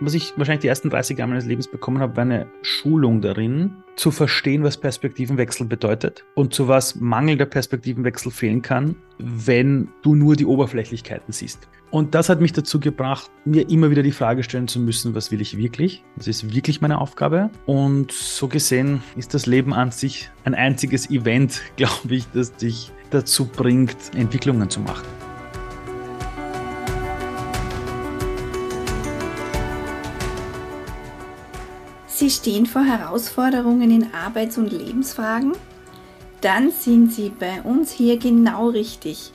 was ich wahrscheinlich die ersten 30 Jahre meines Lebens bekommen habe, war eine Schulung darin, zu verstehen, was Perspektivenwechsel bedeutet und zu was mangelnder Perspektivenwechsel fehlen kann, wenn du nur die Oberflächlichkeiten siehst. Und das hat mich dazu gebracht, mir immer wieder die Frage stellen zu müssen, was will ich wirklich? Was ist wirklich meine Aufgabe? Und so gesehen ist das Leben an sich ein einziges Event, glaube ich, das dich dazu bringt, Entwicklungen zu machen. Sie stehen vor Herausforderungen in Arbeits- und Lebensfragen? Dann sind Sie bei uns hier genau richtig.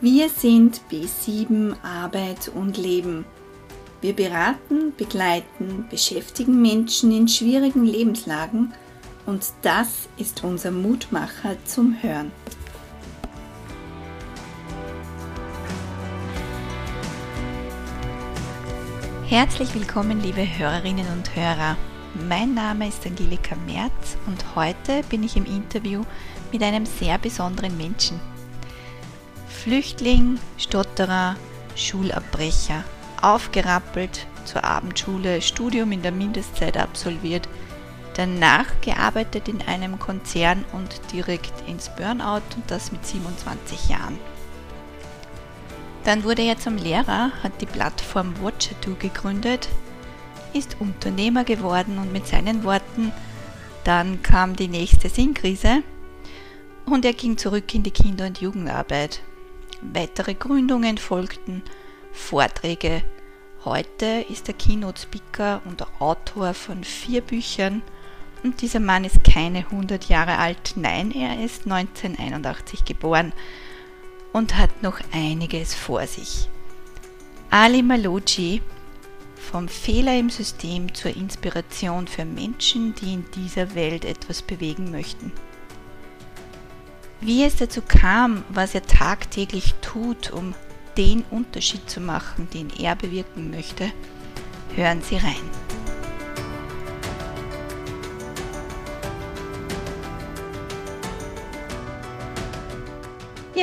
Wir sind B7 Arbeit und Leben. Wir beraten, begleiten, beschäftigen Menschen in schwierigen Lebenslagen und das ist unser Mutmacher zum Hören. Herzlich willkommen, liebe Hörerinnen und Hörer. Mein Name ist Angelika Merz und heute bin ich im Interview mit einem sehr besonderen Menschen. Flüchtling, Stotterer, Schulabbrecher, aufgerappelt zur Abendschule, Studium in der Mindestzeit absolviert, danach gearbeitet in einem Konzern und direkt ins Burnout und das mit 27 Jahren. Dann wurde er zum Lehrer, hat die Plattform Watcher2 gegründet, ist Unternehmer geworden und mit seinen Worten, dann kam die nächste Sinnkrise und er ging zurück in die Kinder- und Jugendarbeit. Weitere Gründungen folgten, Vorträge. Heute ist er Keynote-Speaker und Autor von vier Büchern und dieser Mann ist keine 100 Jahre alt, nein, er ist 1981 geboren und hat noch einiges vor sich. Ali Maloji vom Fehler im System zur Inspiration für Menschen, die in dieser Welt etwas bewegen möchten. Wie es dazu kam, was er tagtäglich tut, um den Unterschied zu machen, den er bewirken möchte, hören Sie rein.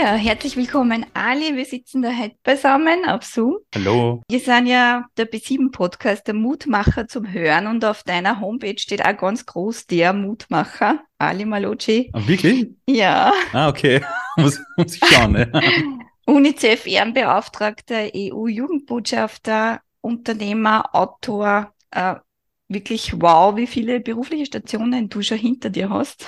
Ja, herzlich willkommen Ali. Wir sitzen da heute beisammen auf Zoom. Hallo. Wir sind ja der B7-Podcast, der Mutmacher zum Hören und auf deiner Homepage steht auch ganz groß der Mutmacher, Ali Maloci. Ah, wirklich? Ja. Ah, okay. muss, muss ich schauen. Ne? UNICEF Ehrenbeauftragter, EU-Jugendbotschafter, Unternehmer, Autor. Äh, wirklich wow, wie viele berufliche Stationen du schon hinter dir hast.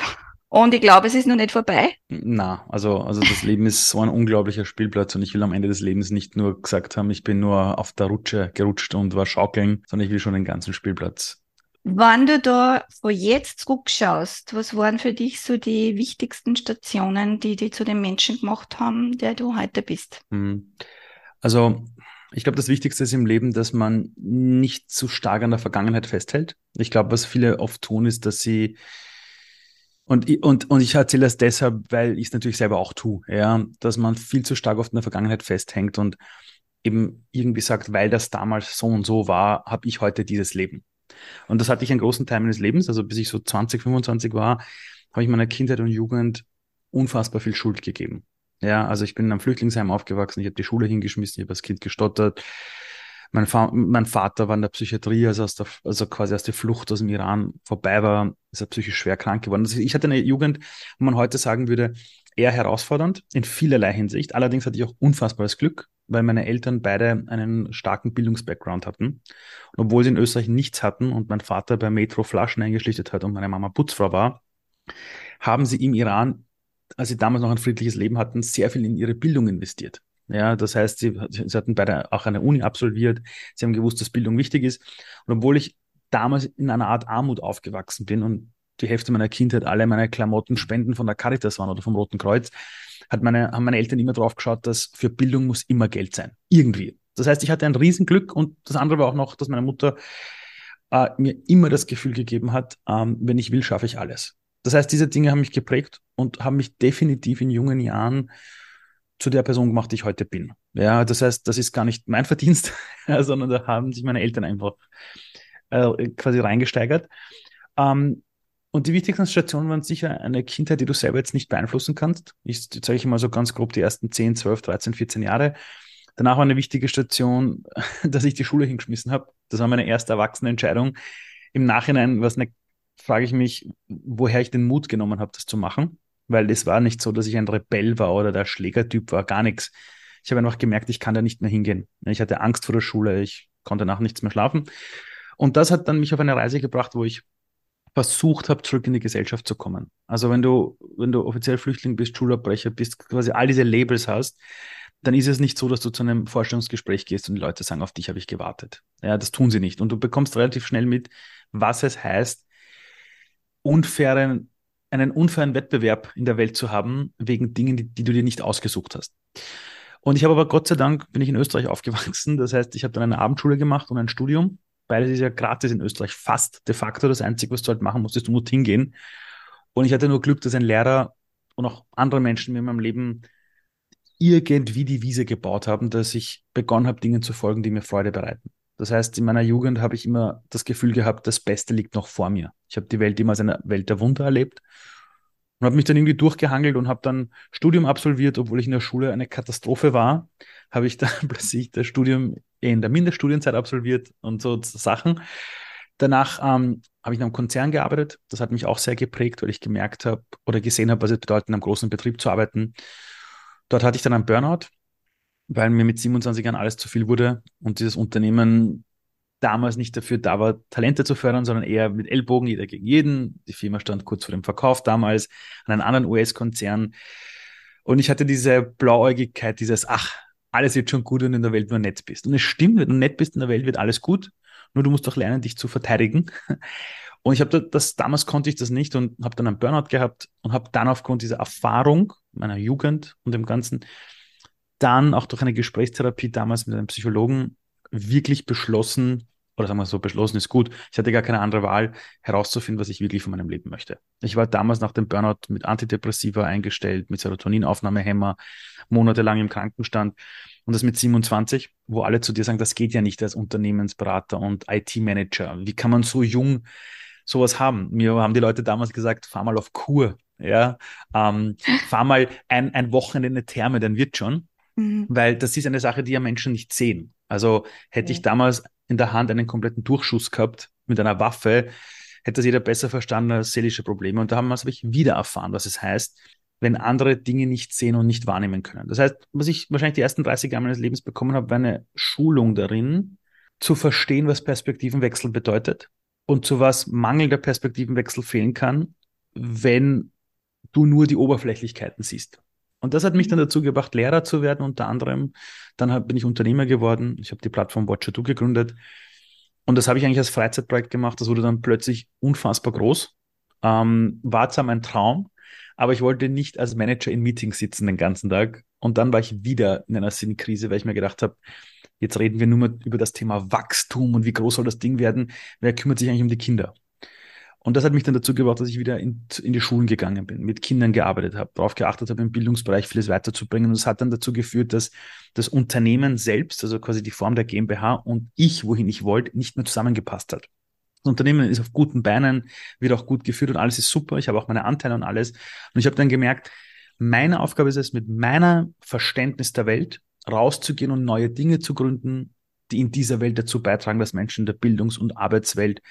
Und ich glaube, es ist noch nicht vorbei. Na, also, also das Leben ist so ein unglaublicher Spielplatz und ich will am Ende des Lebens nicht nur gesagt haben, ich bin nur auf der Rutsche gerutscht und war schaukeln, sondern ich will schon den ganzen Spielplatz. Wenn du da vor jetzt zurückschaust, was waren für dich so die wichtigsten Stationen, die die zu dem Menschen gemacht haben, der du heute bist? Hm. Also, ich glaube, das Wichtigste ist im Leben, dass man nicht zu stark an der Vergangenheit festhält. Ich glaube, was viele oft tun, ist, dass sie und, und, und ich erzähle das deshalb, weil ich es natürlich selber auch tue, ja, dass man viel zu stark auf der Vergangenheit festhängt und eben irgendwie sagt, weil das damals so und so war, habe ich heute dieses Leben. Und das hatte ich einen großen Teil meines Lebens, also bis ich so 20, 25 war, habe ich meiner Kindheit und Jugend unfassbar viel Schuld gegeben. Ja, also ich bin in einem Flüchtlingsheim aufgewachsen, ich habe die Schule hingeschmissen, ich habe als Kind gestottert, mein, Fa mein, Vater war in der Psychiatrie, also, aus der, also quasi aus der Flucht aus dem Iran vorbei war, ist er psychisch schwer krank geworden. Also ich hatte eine Jugend, wo man heute sagen würde, eher herausfordernd in vielerlei Hinsicht. Allerdings hatte ich auch unfassbares Glück, weil meine Eltern beide einen starken Bildungsbackground hatten. Und obwohl sie in Österreich nichts hatten und mein Vater bei Metro Flaschen eingeschlichtet hat und meine Mama Putzfrau war, haben sie im Iran, als sie damals noch ein friedliches Leben hatten, sehr viel in ihre Bildung investiert. Ja, das heißt, sie, sie hatten beide auch eine Uni absolviert. Sie haben gewusst, dass Bildung wichtig ist. Und obwohl ich damals in einer Art Armut aufgewachsen bin und die Hälfte meiner Kindheit alle meine Klamotten Spenden von der Caritas waren oder vom Roten Kreuz, hat meine, haben meine Eltern immer drauf geschaut, dass für Bildung muss immer Geld sein. Irgendwie. Das heißt, ich hatte ein Riesenglück und das andere war auch noch, dass meine Mutter äh, mir immer das Gefühl gegeben hat, ähm, wenn ich will, schaffe ich alles. Das heißt, diese Dinge haben mich geprägt und haben mich definitiv in jungen Jahren zu der Person gemacht, die ich heute bin. Ja, das heißt, das ist gar nicht mein Verdienst, sondern da haben sich meine Eltern einfach äh, quasi reingesteigert. Ähm, und die wichtigsten Stationen waren sicher eine Kindheit, die du selber jetzt nicht beeinflussen kannst. Ich zeige ich mal so ganz grob die ersten 10, 12, 13, 14 Jahre. Danach war eine wichtige Station, dass ich die Schule hingeschmissen habe. Das war meine erste erwachsene Entscheidung. Im Nachhinein, was ne, frage ich mich, woher ich den Mut genommen habe, das zu machen. Weil es war nicht so, dass ich ein Rebell war oder der Schlägertyp war, gar nichts. Ich habe einfach gemerkt, ich kann da nicht mehr hingehen. Ich hatte Angst vor der Schule, ich konnte nach nichts mehr schlafen. Und das hat dann mich auf eine Reise gebracht, wo ich versucht habe, zurück in die Gesellschaft zu kommen. Also wenn du, wenn du offiziell Flüchtling bist, Schulabbrecher bist, quasi all diese Labels hast, dann ist es nicht so, dass du zu einem Vorstellungsgespräch gehst und die Leute sagen, auf dich habe ich gewartet. Ja, das tun sie nicht. Und du bekommst relativ schnell mit, was es heißt, unfairen, einen unfairen Wettbewerb in der Welt zu haben, wegen Dingen, die, die du dir nicht ausgesucht hast. Und ich habe aber Gott sei Dank, bin ich in Österreich aufgewachsen. Das heißt, ich habe dann eine Abendschule gemacht und ein Studium. Beides ist ja gratis in Österreich, fast de facto. Das Einzige, was du halt machen musst, ist, du musst hingehen. Und ich hatte nur Glück, dass ein Lehrer und auch andere Menschen mir in meinem Leben irgendwie die Wiese gebaut haben, dass ich begonnen habe, Dingen zu folgen, die mir Freude bereiten. Das heißt, in meiner Jugend habe ich immer das Gefühl gehabt, das Beste liegt noch vor mir. Ich habe die Welt immer als eine Welt der Wunder erlebt und habe mich dann irgendwie durchgehangelt und habe dann Studium absolviert, obwohl ich in der Schule eine Katastrophe war, habe ich dann plötzlich das Studium in der Mindeststudienzeit absolviert und so Sachen. Danach ähm, habe ich in einem Konzern gearbeitet. Das hat mich auch sehr geprägt, weil ich gemerkt habe oder gesehen habe, was es bedeutet, in einem großen Betrieb zu arbeiten. Dort hatte ich dann einen Burnout, weil mir mit 27 Jahren alles zu viel wurde und dieses Unternehmen damals nicht dafür da war, Talente zu fördern, sondern eher mit Ellbogen, jeder gegen jeden. Die Firma stand kurz vor dem Verkauf damals an einen anderen US-Konzern. Und ich hatte diese Blauäugigkeit, dieses, ach, alles wird schon gut, wenn du in der Welt nur nett bist. Und es stimmt, wenn du nett bist in der Welt, wird alles gut. Nur du musst doch lernen, dich zu verteidigen. Und ich habe das, damals konnte ich das nicht und habe dann einen Burnout gehabt und habe dann aufgrund dieser Erfahrung meiner Jugend und dem Ganzen dann auch durch eine Gesprächstherapie damals mit einem Psychologen wirklich beschlossen, oder sagen wir so, beschlossen ist gut. Ich hatte gar keine andere Wahl, herauszufinden, was ich wirklich von meinem Leben möchte. Ich war damals nach dem Burnout mit Antidepressiva eingestellt, mit Serotoninaufnahmehemmer, monatelang im Krankenstand und das mit 27, wo alle zu dir sagen, das geht ja nicht als Unternehmensberater und IT-Manager. Wie kann man so jung sowas haben? Mir haben die Leute damals gesagt, fahr mal auf Kur, ja, ähm, fahr mal ein, ein Wochenende in eine Therme, dann wird schon. Mhm. Weil das ist eine Sache, die ja Menschen nicht sehen. Also hätte ich damals in der Hand einen kompletten Durchschuss gehabt mit einer Waffe, hätte das jeder besser verstanden als seelische Probleme. Und da haben wir es wieder erfahren, was es heißt, wenn andere Dinge nicht sehen und nicht wahrnehmen können. Das heißt, was ich wahrscheinlich die ersten 30 Jahre meines Lebens bekommen habe, war eine Schulung darin, zu verstehen, was Perspektivenwechsel bedeutet und zu was mangelnder Perspektivenwechsel fehlen kann, wenn du nur die Oberflächlichkeiten siehst. Und das hat mich dann dazu gebracht, Lehrer zu werden, unter anderem. Dann bin ich Unternehmer geworden. Ich habe die Plattform Watcher2 gegründet. Und das habe ich eigentlich als Freizeitprojekt gemacht. Das wurde dann plötzlich unfassbar groß. Ähm, war zwar mein Traum, aber ich wollte nicht als Manager in Meetings sitzen den ganzen Tag. Und dann war ich wieder in einer Sinnkrise, weil ich mir gedacht habe, jetzt reden wir nur mal über das Thema Wachstum und wie groß soll das Ding werden. Wer kümmert sich eigentlich um die Kinder? Und das hat mich dann dazu gebracht, dass ich wieder in, in die Schulen gegangen bin, mit Kindern gearbeitet habe, darauf geachtet habe, im Bildungsbereich vieles weiterzubringen. Und das hat dann dazu geführt, dass das Unternehmen selbst, also quasi die Form der GmbH und ich, wohin ich wollte, nicht mehr zusammengepasst hat. Das Unternehmen ist auf guten Beinen, wird auch gut geführt und alles ist super. Ich habe auch meine Anteile und alles. Und ich habe dann gemerkt, meine Aufgabe ist es, mit meiner Verständnis der Welt rauszugehen und neue Dinge zu gründen, die in dieser Welt dazu beitragen, dass Menschen in der Bildungs- und Arbeitswelt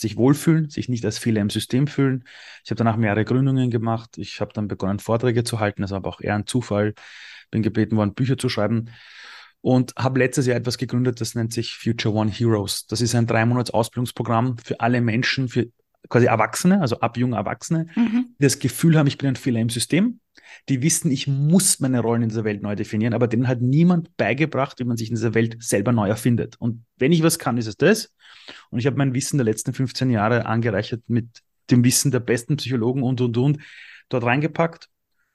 sich wohlfühlen, sich nicht als Fehler im System fühlen. Ich habe danach mehrere Gründungen gemacht. Ich habe dann begonnen, Vorträge zu halten. Das war aber auch eher ein Zufall. Bin gebeten worden, Bücher zu schreiben und habe letztes Jahr etwas gegründet, das nennt sich Future One Heroes. Das ist ein drei Monats Ausbildungsprogramm für alle Menschen, für quasi Erwachsene, also ab junge Erwachsene, mhm. die das Gefühl haben, ich bin ein Fehler im System. Die wissen, ich muss meine Rollen in dieser Welt neu definieren, aber denen hat niemand beigebracht, wie man sich in dieser Welt selber neu erfindet. Und wenn ich was kann, ist es das. Und ich habe mein Wissen der letzten 15 Jahre angereichert mit dem Wissen der besten Psychologen und, und, und, dort reingepackt.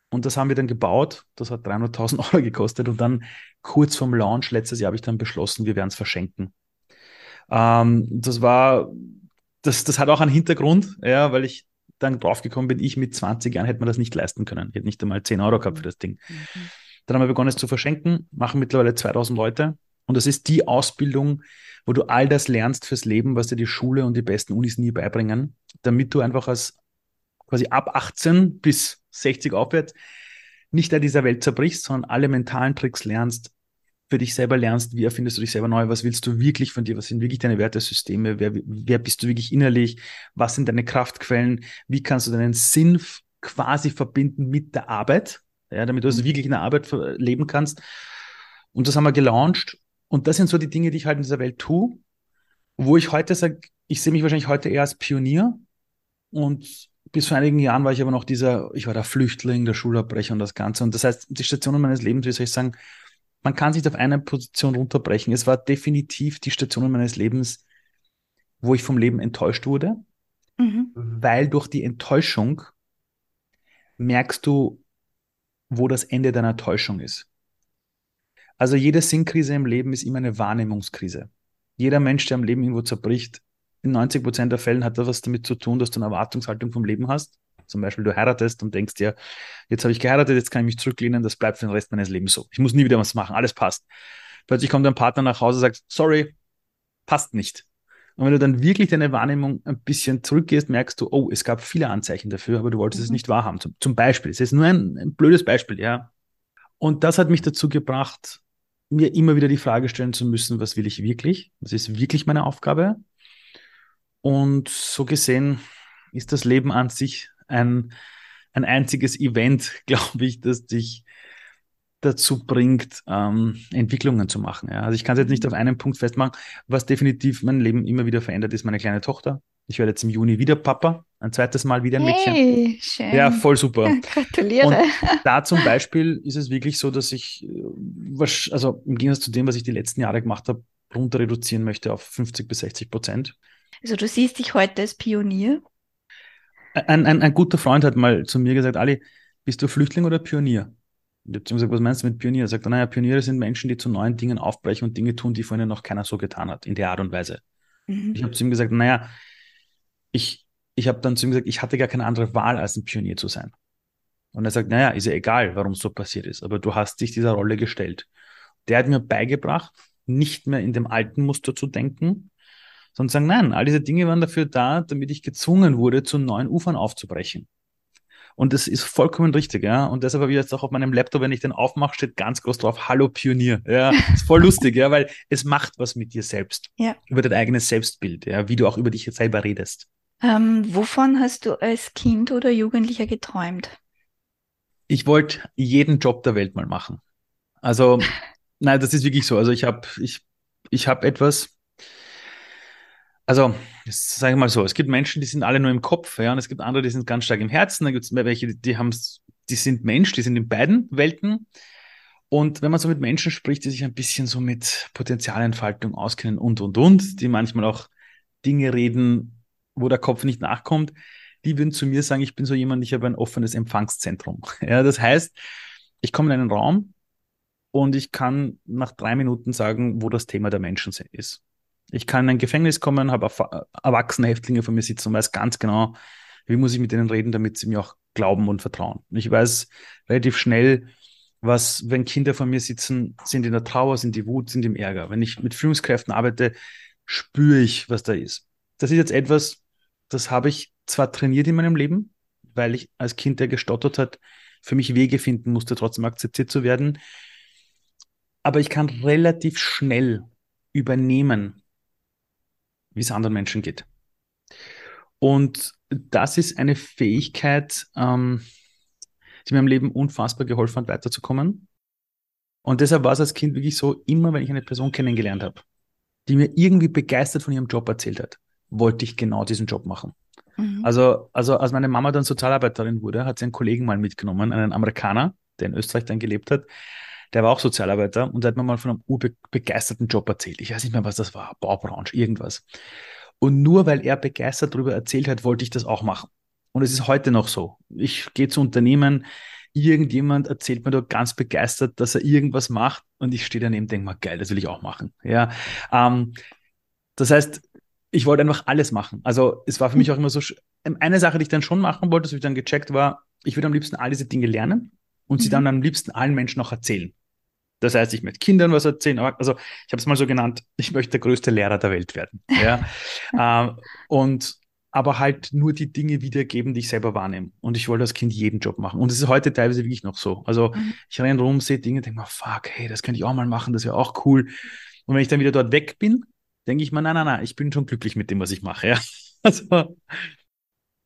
Und das haben wir dann gebaut. Das hat 300.000 Euro gekostet. Und dann kurz vorm Launch letztes Jahr habe ich dann beschlossen, wir werden es verschenken. Ähm, das war, das, das hat auch einen Hintergrund, ja, weil ich dann draufgekommen bin, ich mit 20 Jahren hätte man das nicht leisten können. Ich hätte nicht einmal 10 Euro gehabt für das Ding. Mhm. Dann haben wir begonnen, es zu verschenken, machen mittlerweile 2000 Leute. Und das ist die Ausbildung, wo du all das lernst fürs Leben, was dir die Schule und die besten Unis nie beibringen, damit du einfach als quasi ab 18 bis 60 aufwärts nicht an dieser Welt zerbrichst, sondern alle mentalen Tricks lernst, für dich selber lernst, wie erfindest du dich selber neu, was willst du wirklich von dir, was sind wirklich deine Wertesysteme, wer, wer bist du wirklich innerlich, was sind deine Kraftquellen, wie kannst du deinen Sinn quasi verbinden mit der Arbeit, ja, damit du es mhm. wirklich in der Arbeit leben kannst. Und das haben wir gelauncht. Und das sind so die Dinge, die ich halt in dieser Welt tue, wo ich heute sage, ich sehe mich wahrscheinlich heute eher als Pionier. Und bis vor einigen Jahren war ich aber noch dieser, ich war der Flüchtling, der Schulabbrecher und das Ganze. Und das heißt, die Stationen meines Lebens, wie soll ich sagen, man kann sich auf eine Position runterbrechen. Es war definitiv die Station meines Lebens, wo ich vom Leben enttäuscht wurde, mhm. weil durch die Enttäuschung merkst du, wo das Ende deiner Täuschung ist. Also jede Sinnkrise im Leben ist immer eine Wahrnehmungskrise. Jeder Mensch, der im Leben irgendwo zerbricht, in 90 Prozent der Fällen hat das was damit zu tun, dass du eine Erwartungshaltung vom Leben hast. Zum Beispiel du heiratest und denkst dir, jetzt habe ich geheiratet, jetzt kann ich mich zurücklehnen, das bleibt für den Rest meines Lebens so. Ich muss nie wieder was machen, alles passt. Plötzlich kommt dein Partner nach Hause und sagt, sorry, passt nicht. Und wenn du dann wirklich deine Wahrnehmung ein bisschen zurückgehst, merkst du, oh, es gab viele Anzeichen dafür, aber du wolltest mhm. es nicht wahrhaben. Zum, zum Beispiel. Es ist nur ein, ein blödes Beispiel, ja. Und das hat mich dazu gebracht, mir immer wieder die Frage stellen zu müssen, was will ich wirklich? Was ist wirklich meine Aufgabe? Und so gesehen ist das Leben an sich ein, ein einziges Event, glaube ich, das dich dazu bringt, ähm, Entwicklungen zu machen. Ja. Also ich kann es jetzt nicht auf einen Punkt festmachen. Was definitiv mein Leben immer wieder verändert, ist meine kleine Tochter. Ich werde jetzt im Juni wieder Papa, ein zweites Mal wieder ein Mädchen. Hey, schön. Ja, voll super. Gratuliere. Und da zum Beispiel ist es wirklich so, dass ich, äh, also im Gegensatz zu dem, was ich die letzten Jahre gemacht habe, runter reduzieren möchte auf 50 bis 60 Prozent. Also du siehst dich heute als Pionier? Ein, ein, ein guter Freund hat mal zu mir gesagt, Ali, bist du Flüchtling oder Pionier? Ich habe gesagt, was meinst du mit Pionier? Er sagt, naja, Pioniere sind Menschen, die zu neuen Dingen aufbrechen und Dinge tun, die vorhin noch keiner so getan hat, in der Art und Weise. Mhm. Ich habe zu ihm gesagt, naja, ich, ich habe dann zu ihm gesagt, ich hatte gar keine andere Wahl, als ein Pionier zu sein. Und er sagt, naja, ist ja egal, warum es so passiert ist, aber du hast dich dieser Rolle gestellt. Der hat mir beigebracht, nicht mehr in dem alten Muster zu denken, sondern sagen, nein, all diese Dinge waren dafür da, damit ich gezwungen wurde, zu neuen Ufern aufzubrechen. Und das ist vollkommen richtig, ja. Und deshalb habe ich jetzt auch auf meinem Laptop, wenn ich den aufmache, steht ganz groß drauf, Hallo Pionier. Ja, ist voll lustig, ja, weil es macht was mit dir selbst. Ja. Über dein eigenes Selbstbild, ja, wie du auch über dich selber redest. Ähm, wovon hast du als Kind oder Jugendlicher geträumt? Ich wollte jeden Job der Welt mal machen. Also, nein, das ist wirklich so. Also ich habe ich, ich hab etwas, also, sage ich mal so, es gibt Menschen, die sind alle nur im Kopf, ja, und es gibt andere, die sind ganz stark im Herzen, dann gibt es welche, die haben die sind Mensch, die sind in beiden Welten. Und wenn man so mit Menschen spricht, die sich ein bisschen so mit Potenzialentfaltung auskennen und, und, und, die manchmal auch Dinge reden, wo der Kopf nicht nachkommt, die würden zu mir sagen, ich bin so jemand, ich habe ein offenes Empfangszentrum. Ja, das heißt, ich komme in einen Raum und ich kann nach drei Minuten sagen, wo das Thema der Menschen ist. Ich kann in ein Gefängnis kommen, habe erwachsene Häftlinge vor mir sitzen und weiß ganz genau, wie muss ich mit denen reden, damit sie mir auch glauben und vertrauen. Ich weiß relativ schnell, was, wenn Kinder vor mir sitzen, sind in der Trauer, sind die Wut, sind im Ärger. Wenn ich mit Führungskräften arbeite, spüre ich, was da ist. Das ist jetzt etwas, das habe ich zwar trainiert in meinem Leben, weil ich als Kind, der gestottert hat, für mich Wege finden musste, trotzdem akzeptiert zu werden. Aber ich kann relativ schnell übernehmen, wie es anderen Menschen geht. Und das ist eine Fähigkeit, ähm, die mir im Leben unfassbar geholfen hat, weiterzukommen. Und deshalb war es als Kind wirklich so, immer wenn ich eine Person kennengelernt habe, die mir irgendwie begeistert von ihrem Job erzählt hat, wollte ich genau diesen Job machen. Mhm. Also, also als meine Mama dann Sozialarbeiterin wurde, hat sie einen Kollegen mal mitgenommen, einen Amerikaner, der in Österreich dann gelebt hat, der war auch Sozialarbeiter und der hat mir mal von einem urbegeisterten Job erzählt. Ich weiß nicht mehr, was das war, Baubranche, irgendwas. Und nur weil er begeistert darüber erzählt hat, wollte ich das auch machen. Und es ist heute noch so. Ich gehe zu Unternehmen, irgendjemand erzählt mir dort ganz begeistert, dass er irgendwas macht und ich stehe daneben und denke mal, geil, das will ich auch machen. Ja, ähm, das heißt, ich wollte einfach alles machen. Also es war für mich auch immer so, eine Sache, die ich dann schon machen wollte, so wie ich dann gecheckt war, ich würde am liebsten all diese Dinge lernen und mhm. sie dann am liebsten allen Menschen auch erzählen. Das heißt, ich möchte Kindern was erzählen. Also ich habe es mal so genannt, ich möchte der größte Lehrer der Welt werden. Ja? ähm, und aber halt nur die Dinge wiedergeben, die ich selber wahrnehme. Und ich wollte als Kind jeden Job machen. Und es ist heute teilweise wirklich noch so. Also mhm. ich renne rum, sehe Dinge, denke mir, fuck, hey, das könnte ich auch mal machen, das wäre auch cool. Und wenn ich dann wieder dort weg bin, denke ich mir, nein, nein, nein, ich bin schon glücklich mit dem, was ich mache. Ja. Also,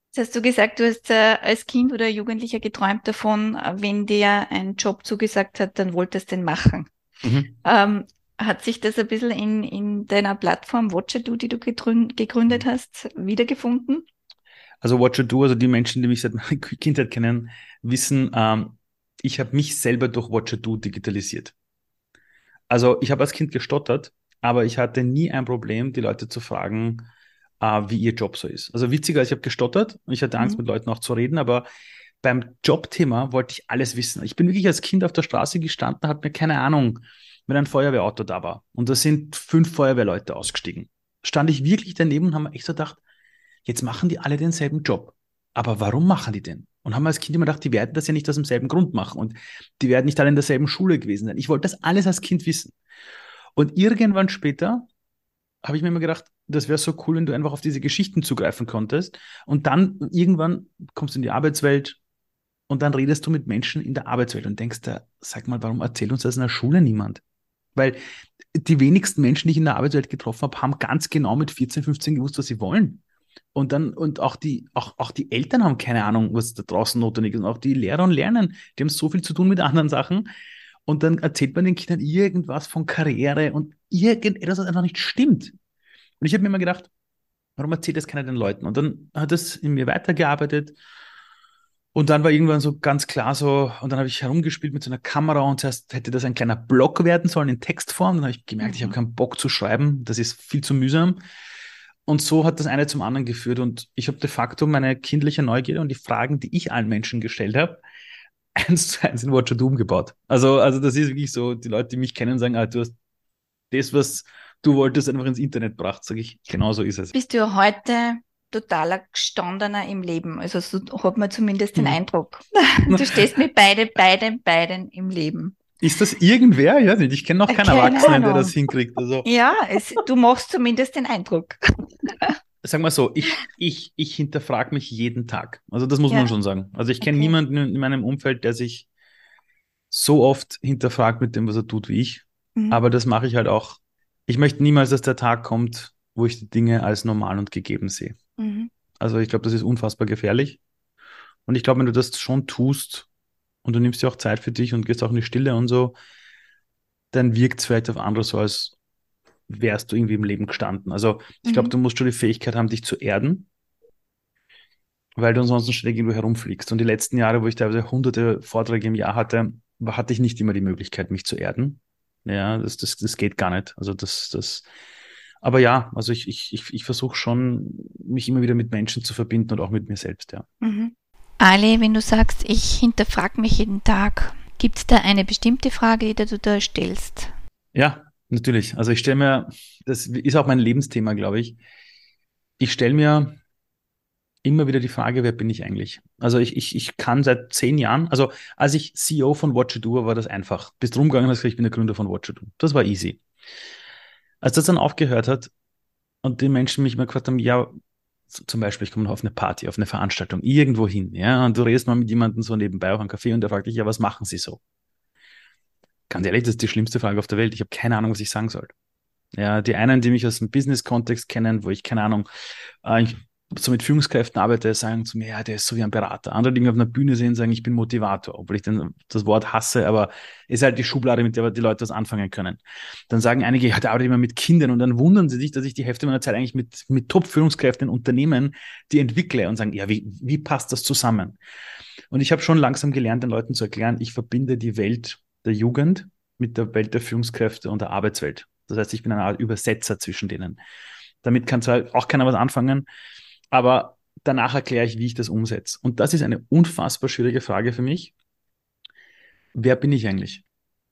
Jetzt hast du gesagt, du hast äh, als Kind oder Jugendlicher geträumt davon, wenn dir ein Job zugesagt hat, dann wolltest du den machen. Mhm. Ähm, hat sich das ein bisschen in, in deiner Plattform Watcher.do, die du gegründet hast, wiedergefunden? Also Watcher.do, also die Menschen, die mich seit meiner Kindheit kennen, wissen, ähm, ich habe mich selber durch Watcher.do digitalisiert. Also ich habe als Kind gestottert, aber ich hatte nie ein Problem, die Leute zu fragen, äh, wie ihr Job so ist. Also witziger, ich habe gestottert und ich hatte Angst, mhm. mit Leuten auch zu reden, aber beim Jobthema wollte ich alles wissen. Ich bin wirklich als Kind auf der Straße gestanden, hat mir keine Ahnung, wenn ein Feuerwehrauto da war. Und da sind fünf Feuerwehrleute ausgestiegen. Stand ich wirklich daneben und habe mir echt so gedacht, jetzt machen die alle denselben Job. Aber warum machen die den? Und haben als Kind immer gedacht, die werden das ja nicht aus demselben Grund machen und die werden nicht alle in derselben Schule gewesen sein. Ich wollte das alles als Kind wissen. Und irgendwann später habe ich mir immer gedacht, das wäre so cool, wenn du einfach auf diese Geschichten zugreifen konntest. Und dann irgendwann kommst du in die Arbeitswelt und dann redest du mit Menschen in der Arbeitswelt und denkst da, sag mal, warum erzählt uns das in der Schule niemand? Weil die wenigsten Menschen, die ich in der Arbeitswelt getroffen habe, haben ganz genau mit 14, 15 gewusst, was sie wollen. Und dann, und auch die, auch, auch die Eltern haben keine Ahnung, was da draußen notwendig ist. Und auch die Lehrer und Lernen, die haben so viel zu tun mit anderen Sachen. Und dann erzählt man den Kindern irgendwas von Karriere und irgendetwas, was einfach nicht stimmt. Und ich habe mir immer gedacht, warum erzählt das keiner den Leuten? Und dann hat es in mir weitergearbeitet. Und dann war irgendwann so ganz klar so, und dann habe ich herumgespielt mit so einer Kamera und zuerst hätte das ein kleiner Blog werden sollen in Textform. Dann habe ich gemerkt, mhm. ich habe keinen Bock zu schreiben, das ist viel zu mühsam. Und so hat das eine zum anderen geführt. Und ich habe de facto meine kindliche Neugierde und die Fragen, die ich allen Menschen gestellt habe, eins zu eins in Watcher Doom gebaut. Also, also das ist wirklich so, die Leute, die mich kennen, sagen, ah, du hast das, was du wolltest, einfach ins Internet gebracht, sage ich, genau so ist es. Bist du heute totaler gestandener im Leben? Also so hat man zumindest den hm. Eindruck. Du stehst mit beide, beiden, beiden im Leben. Ist das irgendwer? Ja, ich kenne noch keinen Keine Erwachsenen, Ahnung. der das hinkriegt. Also. Ja, es, du machst zumindest den Eindruck. Sag mal so, ich, ich, ich hinterfrage mich jeden Tag. Also das muss ja. man schon sagen. Also ich kenne okay. niemanden in meinem Umfeld, der sich so oft hinterfragt mit dem, was er tut, wie ich. Mhm. Aber das mache ich halt auch. Ich möchte niemals, dass der Tag kommt, wo ich die Dinge als normal und gegeben sehe. Mhm. Also ich glaube, das ist unfassbar gefährlich. Und ich glaube, wenn du das schon tust und du nimmst dir auch Zeit für dich und gehst auch in die Stille und so, dann wirkt es vielleicht auf andere so, als wärst du irgendwie im Leben gestanden. Also ich glaube, mhm. du musst schon die Fähigkeit haben, dich zu erden, weil du ansonsten ständig irgendwo herumfliegst. Und die letzten Jahre, wo ich teilweise hunderte Vorträge im Jahr hatte, hatte ich nicht immer die Möglichkeit, mich zu erden. Ja, das, das, das geht gar nicht. Also das, das, aber ja, also ich, ich, ich, ich versuche schon, mich immer wieder mit Menschen zu verbinden und auch mit mir selbst, ja. Mhm. Ali, wenn du sagst, ich hinterfrage mich jeden Tag, gibt es da eine bestimmte Frage, die du da stellst? Ja, Natürlich. Also ich stelle mir, das ist auch mein Lebensthema, glaube ich. Ich stelle mir immer wieder die Frage, wer bin ich eigentlich? Also ich, ich, ich kann seit zehn Jahren, also als ich CEO von Watcher war, war das einfach. Bist rumgegangen, hast gesagt, ich bin der Gründer von Watcher Das war easy. Als das dann aufgehört hat und die Menschen mich mal gefragt haben, ja, zum Beispiel, ich komme noch auf eine Party, auf eine Veranstaltung, irgendwo hin, ja, und du redest mal mit jemandem so nebenbei auf einem Café und der fragt dich, ja, was machen sie so? Ganz ehrlich, das ist die schlimmste Frage auf der Welt. Ich habe keine Ahnung, was ich sagen soll. Ja, die einen, die mich aus dem Business-Kontext kennen, wo ich keine Ahnung, äh, ich so mit Führungskräften arbeite, sagen zu mir, ja, der ist so wie ein Berater. Andere, die mich auf einer Bühne sehen, sagen, ich bin Motivator, obwohl ich den, das Wort hasse, aber ist halt die Schublade, mit der die Leute was anfangen können. Dann sagen einige, ja, der arbeitet immer mit Kindern und dann wundern sie sich, dass ich die Hälfte meiner Zeit eigentlich mit, mit Top-Führungskräften in Unternehmen die entwickle und sagen, ja, wie, wie passt das zusammen? Und ich habe schon langsam gelernt, den Leuten zu erklären, ich verbinde die Welt der Jugend mit der Welt der Führungskräfte und der Arbeitswelt. Das heißt, ich bin eine Art Übersetzer zwischen denen. Damit kann zwar auch keiner was anfangen, aber danach erkläre ich, wie ich das umsetze. Und das ist eine unfassbar schwierige Frage für mich. Wer bin ich eigentlich?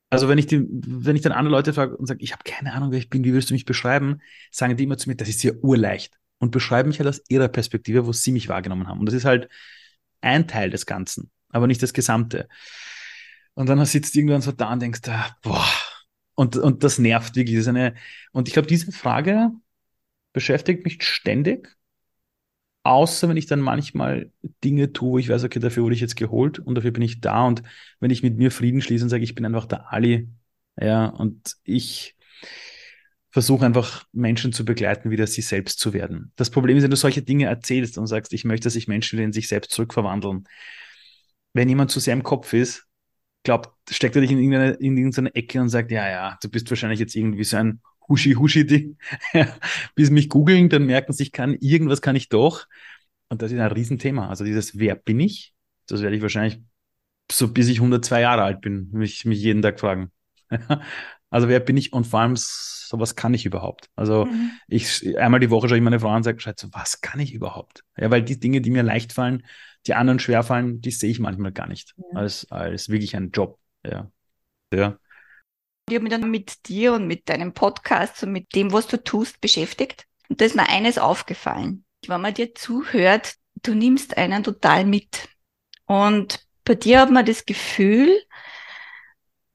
Also wenn ich die, wenn ich dann andere Leute frage und sage, ich habe keine Ahnung, wer ich bin, wie würdest du mich beschreiben, sagen die immer zu mir, das ist ja urleicht und beschreiben mich halt aus ihrer Perspektive, wo sie mich wahrgenommen haben. Und das ist halt ein Teil des Ganzen, aber nicht das Gesamte. Und dann sitzt du irgendwann so da und denkst, ah, boah, und, und das nervt wirklich. Das ist eine, und ich glaube, diese Frage beschäftigt mich ständig, Außer wenn ich dann manchmal Dinge tue, wo ich weiß, okay, dafür wurde ich jetzt geholt und dafür bin ich da. Und wenn ich mit mir Frieden schließe und sage, ich bin einfach der Ali, ja, und ich versuche einfach Menschen zu begleiten, wieder sie selbst zu werden. Das Problem ist, wenn du solche Dinge erzählst und sagst, ich möchte, dass sich Menschen wieder in sich selbst zurückverwandeln. Wenn jemand zu sehr im Kopf ist, glaubt, steckt er dich in irgendeine, in irgendeine Ecke und sagt, ja, ja, du bist wahrscheinlich jetzt irgendwie so ein Huschi-Huschi-Ding. Bis mich googeln, dann merken sie, ich kann, irgendwas kann ich doch. Und das ist ein Riesenthema. Also dieses, wer bin ich? Das werde ich wahrscheinlich so bis ich 102 Jahre alt bin, mich, mich jeden Tag fragen. also wer bin ich und vor allem so was kann ich überhaupt? Also mhm. ich einmal die Woche schaue ich meine Frau an und sage, Scheiße, was kann ich überhaupt? Ja, weil die Dinge, die mir leicht fallen, die anderen schwer fallen, die sehe ich manchmal gar nicht ja. als, als wirklich ein Job. Ja. ja. Ich habe mich dann mit dir und mit deinem Podcast und mit dem, was du tust, beschäftigt. Und da ist mir eines aufgefallen. Wenn man dir zuhört, du nimmst einen total mit. Und bei dir hat man das Gefühl,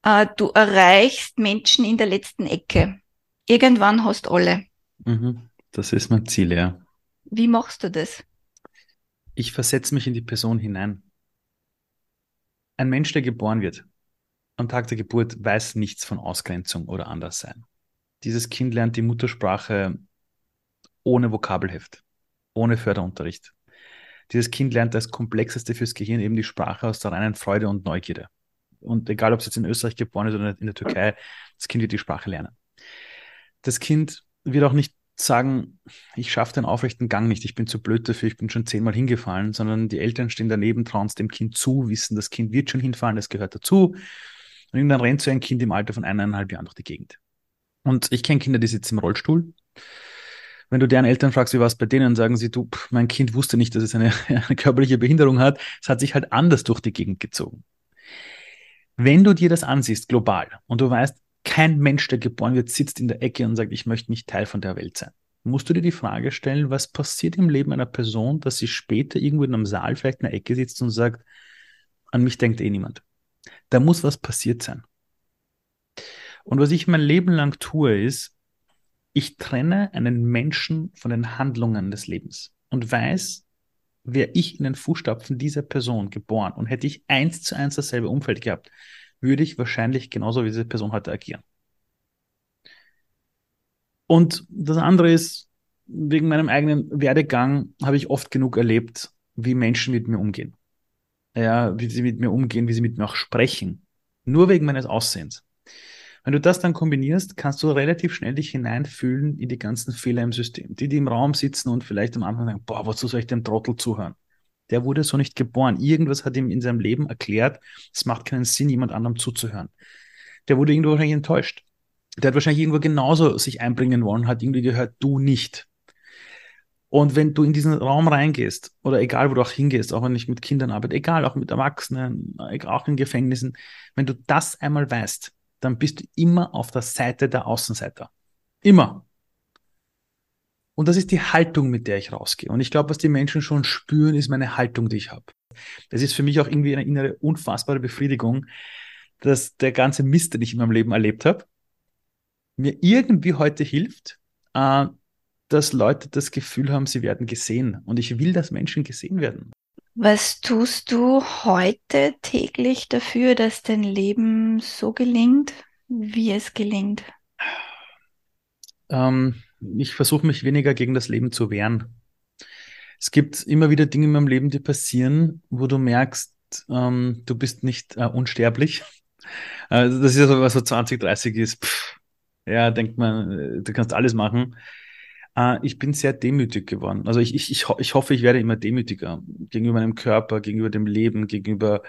äh, du erreichst Menschen in der letzten Ecke. Irgendwann hast alle. Mhm. Das ist mein Ziel, ja. Wie machst du das? Ich versetze mich in die Person hinein. Ein Mensch, der geboren wird, am Tag der Geburt weiß nichts von Ausgrenzung oder Anderssein. Dieses Kind lernt die Muttersprache ohne Vokabelheft, ohne Förderunterricht. Dieses Kind lernt das Komplexeste fürs Gehirn eben die Sprache aus der reinen Freude und Neugierde. Und egal, ob es jetzt in Österreich geboren ist oder in der Türkei, das Kind wird die Sprache lernen. Das Kind wird auch nicht sagen, ich schaffe den aufrechten Gang nicht, ich bin zu blöd dafür, ich bin schon zehnmal hingefallen, sondern die Eltern stehen daneben, trauen es dem Kind zu, wissen, das Kind wird schon hinfallen, das gehört dazu. Und irgendwann rennt so ein Kind im Alter von eineinhalb Jahren durch die Gegend. Und ich kenne Kinder, die sitzen im Rollstuhl. Wenn du deren Eltern fragst, wie war es bei denen, sagen sie, du, mein Kind wusste nicht, dass es eine, eine körperliche Behinderung hat. Es hat sich halt anders durch die Gegend gezogen. Wenn du dir das ansiehst, global, und du weißt, kein Mensch, der geboren wird, sitzt in der Ecke und sagt, ich möchte nicht Teil von der Welt sein. Musst du dir die Frage stellen, was passiert im Leben einer Person, dass sie später irgendwo in einem Saal vielleicht in der Ecke sitzt und sagt, an mich denkt eh niemand. Da muss was passiert sein. Und was ich mein Leben lang tue, ist, ich trenne einen Menschen von den Handlungen des Lebens und weiß, wäre ich in den Fußstapfen dieser Person geboren und hätte ich eins zu eins dasselbe Umfeld gehabt, würde ich wahrscheinlich genauso wie diese Person heute agieren. Und das andere ist, wegen meinem eigenen Werdegang habe ich oft genug erlebt, wie Menschen mit mir umgehen ja, wie sie mit mir umgehen, wie sie mit mir auch sprechen. Nur wegen meines Aussehens. Wenn du das dann kombinierst, kannst du relativ schnell dich hineinfühlen in die ganzen Fehler im System. Die, die im Raum sitzen und vielleicht am Anfang sagen, boah, wozu soll ich dem Trottel zuhören? Der wurde so nicht geboren. Irgendwas hat ihm in seinem Leben erklärt, es macht keinen Sinn, jemand anderem zuzuhören. Der wurde irgendwo wahrscheinlich enttäuscht. Der hat wahrscheinlich irgendwo genauso sich einbringen wollen, hat irgendwie gehört, du nicht. Und wenn du in diesen Raum reingehst, oder egal, wo du auch hingehst, auch wenn ich mit Kindern arbeite, egal, auch mit Erwachsenen, auch in Gefängnissen, wenn du das einmal weißt, dann bist du immer auf der Seite der Außenseiter. Immer. Und das ist die Haltung, mit der ich rausgehe. Und ich glaube, was die Menschen schon spüren, ist meine Haltung, die ich habe. Das ist für mich auch irgendwie eine innere unfassbare Befriedigung, dass der ganze Mist, den ich in meinem Leben erlebt habe, mir irgendwie heute hilft, äh, dass Leute das Gefühl haben, sie werden gesehen. Und ich will, dass Menschen gesehen werden. Was tust du heute täglich dafür, dass dein Leben so gelingt, wie es gelingt? Ähm, ich versuche mich weniger gegen das Leben zu wehren. Es gibt immer wieder Dinge in meinem Leben, die passieren, wo du merkst, ähm, du bist nicht äh, unsterblich. Also das ist ja so, was so 20, 30 ist. Pff, ja, denkt man, äh, du kannst alles machen. Äh, ich bin sehr demütig geworden. Also ich, ich, ich, ich hoffe, ich werde immer demütiger gegenüber meinem Körper, gegenüber dem Leben, gegenüber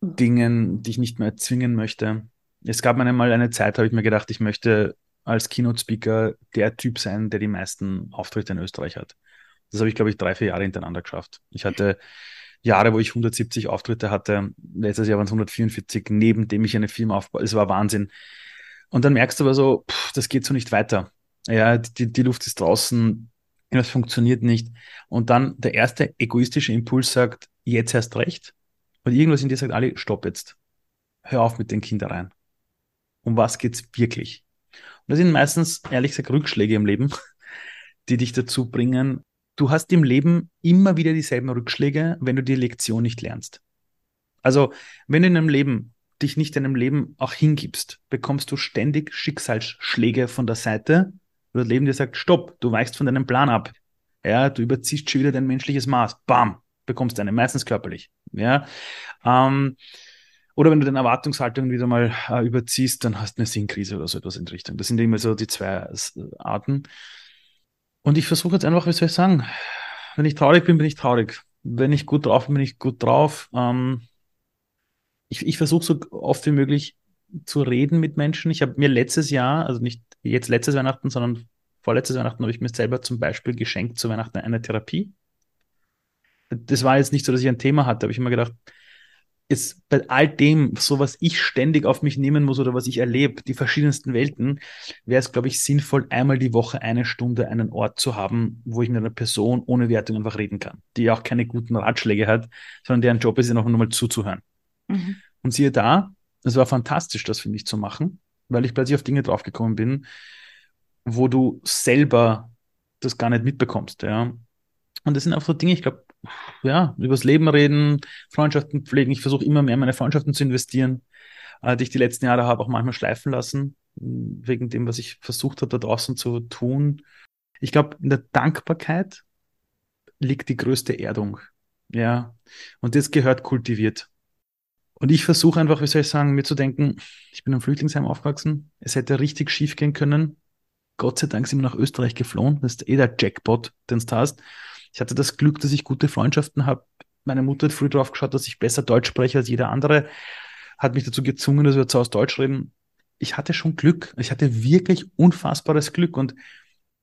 Dingen, die ich nicht mehr erzwingen möchte. Es gab einmal eine Zeit, habe ich mir gedacht, ich möchte als Keynote-Speaker der Typ sein, der die meisten Auftritte in Österreich hat. Das habe ich, glaube ich, drei, vier Jahre hintereinander geschafft. Ich hatte Jahre, wo ich 170 Auftritte hatte. Letztes Jahr waren es 144, neben dem ich eine Firma aufbaue. Es war Wahnsinn. Und dann merkst du aber so, pff, das geht so nicht weiter ja, die, die Luft ist draußen, das funktioniert nicht. Und dann der erste egoistische Impuls sagt, jetzt erst recht. Und irgendwas in dir sagt, Ali, stopp jetzt. Hör auf mit den Kindereien. Um was geht's wirklich? Und das sind meistens, ehrlich gesagt, Rückschläge im Leben, die dich dazu bringen, du hast im Leben immer wieder dieselben Rückschläge, wenn du die Lektion nicht lernst. Also, wenn du in einem Leben dich nicht deinem Leben auch hingibst, bekommst du ständig Schicksalsschläge von der Seite, wo das Leben dir sagt, stopp, du weichst von deinem Plan ab. Ja, du überziehst schon wieder dein menschliches Maß. Bam, bekommst eine, meistens körperlich. Ja, ähm, oder wenn du deine Erwartungshaltung wieder mal äh, überziehst, dann hast du eine Sinnkrise oder so etwas in Richtung. Das sind immer so die zwei Arten. Und ich versuche jetzt einfach, wie soll ich sagen, wenn ich traurig bin, bin ich traurig. Wenn ich gut drauf bin, bin ich gut drauf. Ähm, ich, ich versuche so oft wie möglich zu reden mit Menschen. Ich habe mir letztes Jahr, also nicht jetzt letztes Weihnachten, sondern vorletztes Weihnachten, habe ich mir selber zum Beispiel geschenkt zu Weihnachten eine Therapie. Das war jetzt nicht so, dass ich ein Thema hatte, aber ich habe mir gedacht, jetzt bei all dem, so was ich ständig auf mich nehmen muss oder was ich erlebe, die verschiedensten Welten, wäre es, glaube ich, sinnvoll, einmal die Woche eine Stunde einen Ort zu haben, wo ich mit einer Person ohne Wertung einfach reden kann, die auch keine guten Ratschläge hat, sondern deren Job ist, ja noch einmal zuzuhören. Mhm. Und siehe da, es war fantastisch, das für mich zu machen, weil ich plötzlich auf Dinge draufgekommen bin, wo du selber das gar nicht mitbekommst, ja. Und das sind auch so Dinge, ich glaube, ja, übers Leben reden, Freundschaften pflegen. Ich versuche immer mehr meine Freundschaften zu investieren, äh, die ich die letzten Jahre habe auch manchmal schleifen lassen, wegen dem, was ich versucht habe, da draußen zu tun. Ich glaube, in der Dankbarkeit liegt die größte Erdung. Ja, und das gehört kultiviert. Und ich versuche einfach, wie soll ich sagen, mir zu denken, ich bin im Flüchtlingsheim aufgewachsen, es hätte richtig schief gehen können. Gott sei Dank sind wir nach Österreich geflohen. Das ist eh der Jackpot, den du hast. Ich hatte das Glück, dass ich gute Freundschaften habe. Meine Mutter hat früh darauf geschaut, dass ich besser Deutsch spreche als jeder andere. Hat mich dazu gezwungen, dass wir zu Hause Deutsch reden. Ich hatte schon Glück. Ich hatte wirklich unfassbares Glück. Und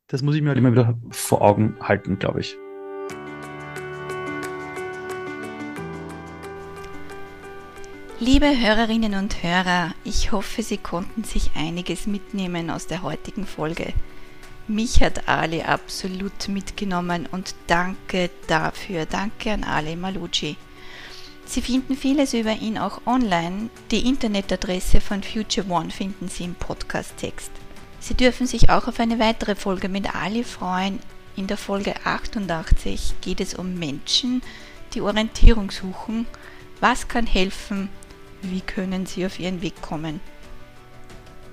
das muss ich mir halt immer wieder vor Augen halten, glaube ich. Liebe Hörerinnen und Hörer, ich hoffe, Sie konnten sich einiges mitnehmen aus der heutigen Folge. Mich hat Ali absolut mitgenommen und danke dafür. Danke an Ali Malucci. Sie finden vieles über ihn auch online. Die Internetadresse von Future One finden Sie im Podcast-Text. Sie dürfen sich auch auf eine weitere Folge mit Ali freuen. In der Folge 88 geht es um Menschen, die Orientierung suchen. Was kann helfen? Wie können Sie auf Ihren Weg kommen?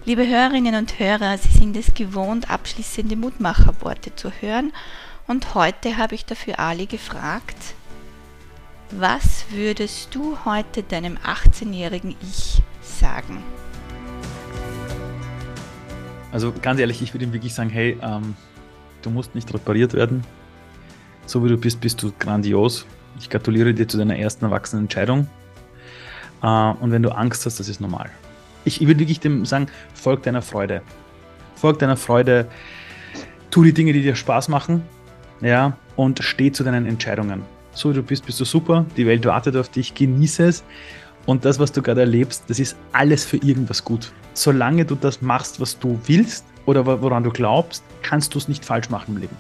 Liebe Hörerinnen und Hörer, Sie sind es gewohnt, abschließende Mutmacherworte zu hören und heute habe ich dafür Ali gefragt, was würdest du heute deinem 18-jährigen Ich sagen? Also ganz ehrlich, ich würde ihm wirklich sagen, hey, ähm, du musst nicht repariert werden. So wie du bist, bist du grandios. Ich gratuliere dir zu deiner ersten erwachsenen Entscheidung. Äh, und wenn du Angst hast, das ist normal. Ich, würde wirklich dem sagen, folg deiner Freude. Folg deiner Freude, tu die Dinge, die dir Spaß machen, ja, und steh zu deinen Entscheidungen. So wie du bist, bist du super. Die Welt wartet auf dich, genieße es. Und das, was du gerade erlebst, das ist alles für irgendwas gut. Solange du das machst, was du willst oder woran du glaubst, kannst du es nicht falsch machen im Leben.